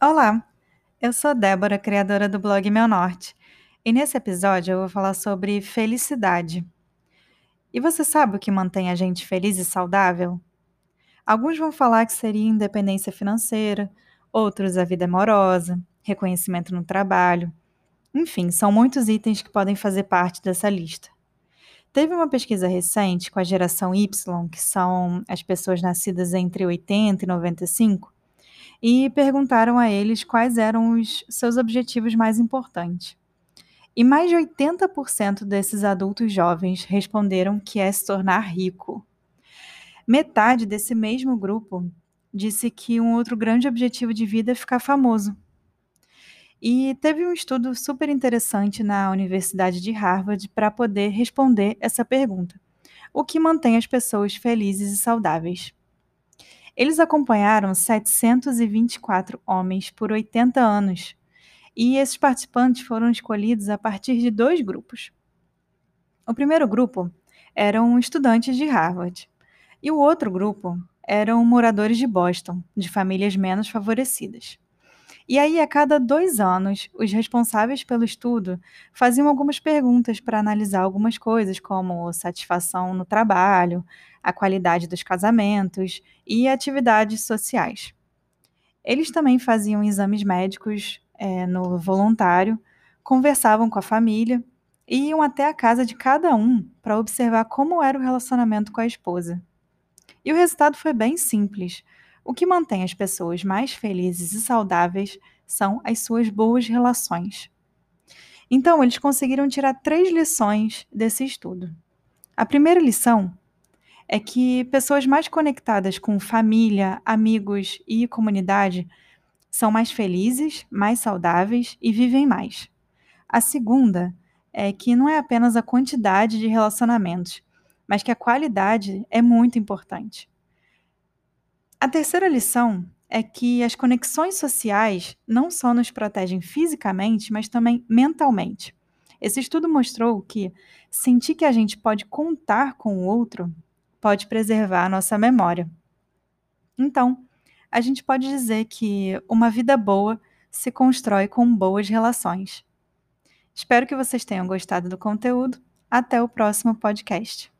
Olá, eu sou Débora, criadora do blog Meu Norte, e nesse episódio eu vou falar sobre felicidade. E você sabe o que mantém a gente feliz e saudável? Alguns vão falar que seria independência financeira, outros a vida amorosa, reconhecimento no trabalho. Enfim, são muitos itens que podem fazer parte dessa lista. Teve uma pesquisa recente com a geração Y, que são as pessoas nascidas entre 80 e 95, e perguntaram a eles quais eram os seus objetivos mais importantes. E mais de 80% desses adultos jovens responderam que é se tornar rico. Metade desse mesmo grupo disse que um outro grande objetivo de vida é ficar famoso. E teve um estudo super interessante na Universidade de Harvard para poder responder essa pergunta: o que mantém as pessoas felizes e saudáveis? Eles acompanharam 724 homens por 80 anos, e esses participantes foram escolhidos a partir de dois grupos. O primeiro grupo eram estudantes de Harvard, e o outro grupo eram moradores de Boston, de famílias menos favorecidas. E aí, a cada dois anos, os responsáveis pelo estudo faziam algumas perguntas para analisar algumas coisas, como satisfação no trabalho, a qualidade dos casamentos e atividades sociais. Eles também faziam exames médicos é, no voluntário, conversavam com a família e iam até a casa de cada um para observar como era o relacionamento com a esposa. E o resultado foi bem simples. O que mantém as pessoas mais felizes e saudáveis são as suas boas relações. Então, eles conseguiram tirar três lições desse estudo. A primeira lição é que pessoas mais conectadas com família, amigos e comunidade são mais felizes, mais saudáveis e vivem mais. A segunda é que não é apenas a quantidade de relacionamentos, mas que a qualidade é muito importante. A terceira lição é que as conexões sociais não só nos protegem fisicamente, mas também mentalmente. Esse estudo mostrou que sentir que a gente pode contar com o outro pode preservar a nossa memória. Então, a gente pode dizer que uma vida boa se constrói com boas relações. Espero que vocês tenham gostado do conteúdo. Até o próximo podcast.